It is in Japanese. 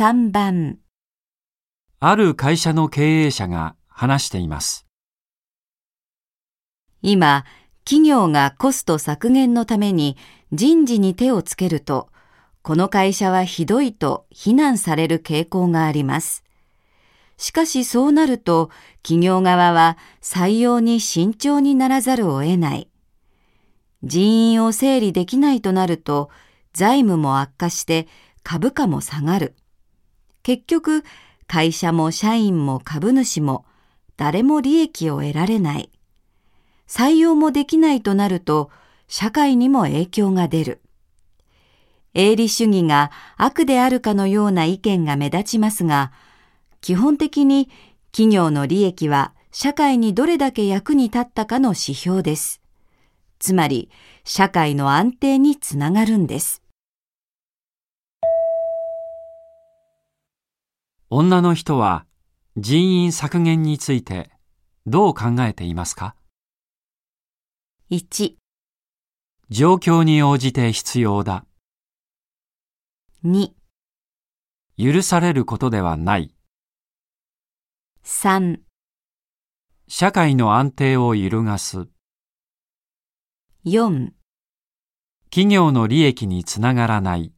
3番ある会社の経営者が話しています。今、企業がコスト削減のために人事に手をつけると、この会社はひどいと非難される傾向があります。しかしそうなると、企業側は採用に慎重にならざるを得ない。人員を整理できないとなると、財務も悪化して株価も下がる。結局、会社も社員も株主も誰も利益を得られない。採用もできないとなると、社会にも影響が出る。営利主義が悪であるかのような意見が目立ちますが、基本的に企業の利益は社会にどれだけ役に立ったかの指標です。つまり、社会の安定につながるんです。女の人は人員削減についてどう考えていますか？1、状況に応じて必要だ。2、許されることではない。3、社会の安定を揺るがす。4企業の利益につながらない。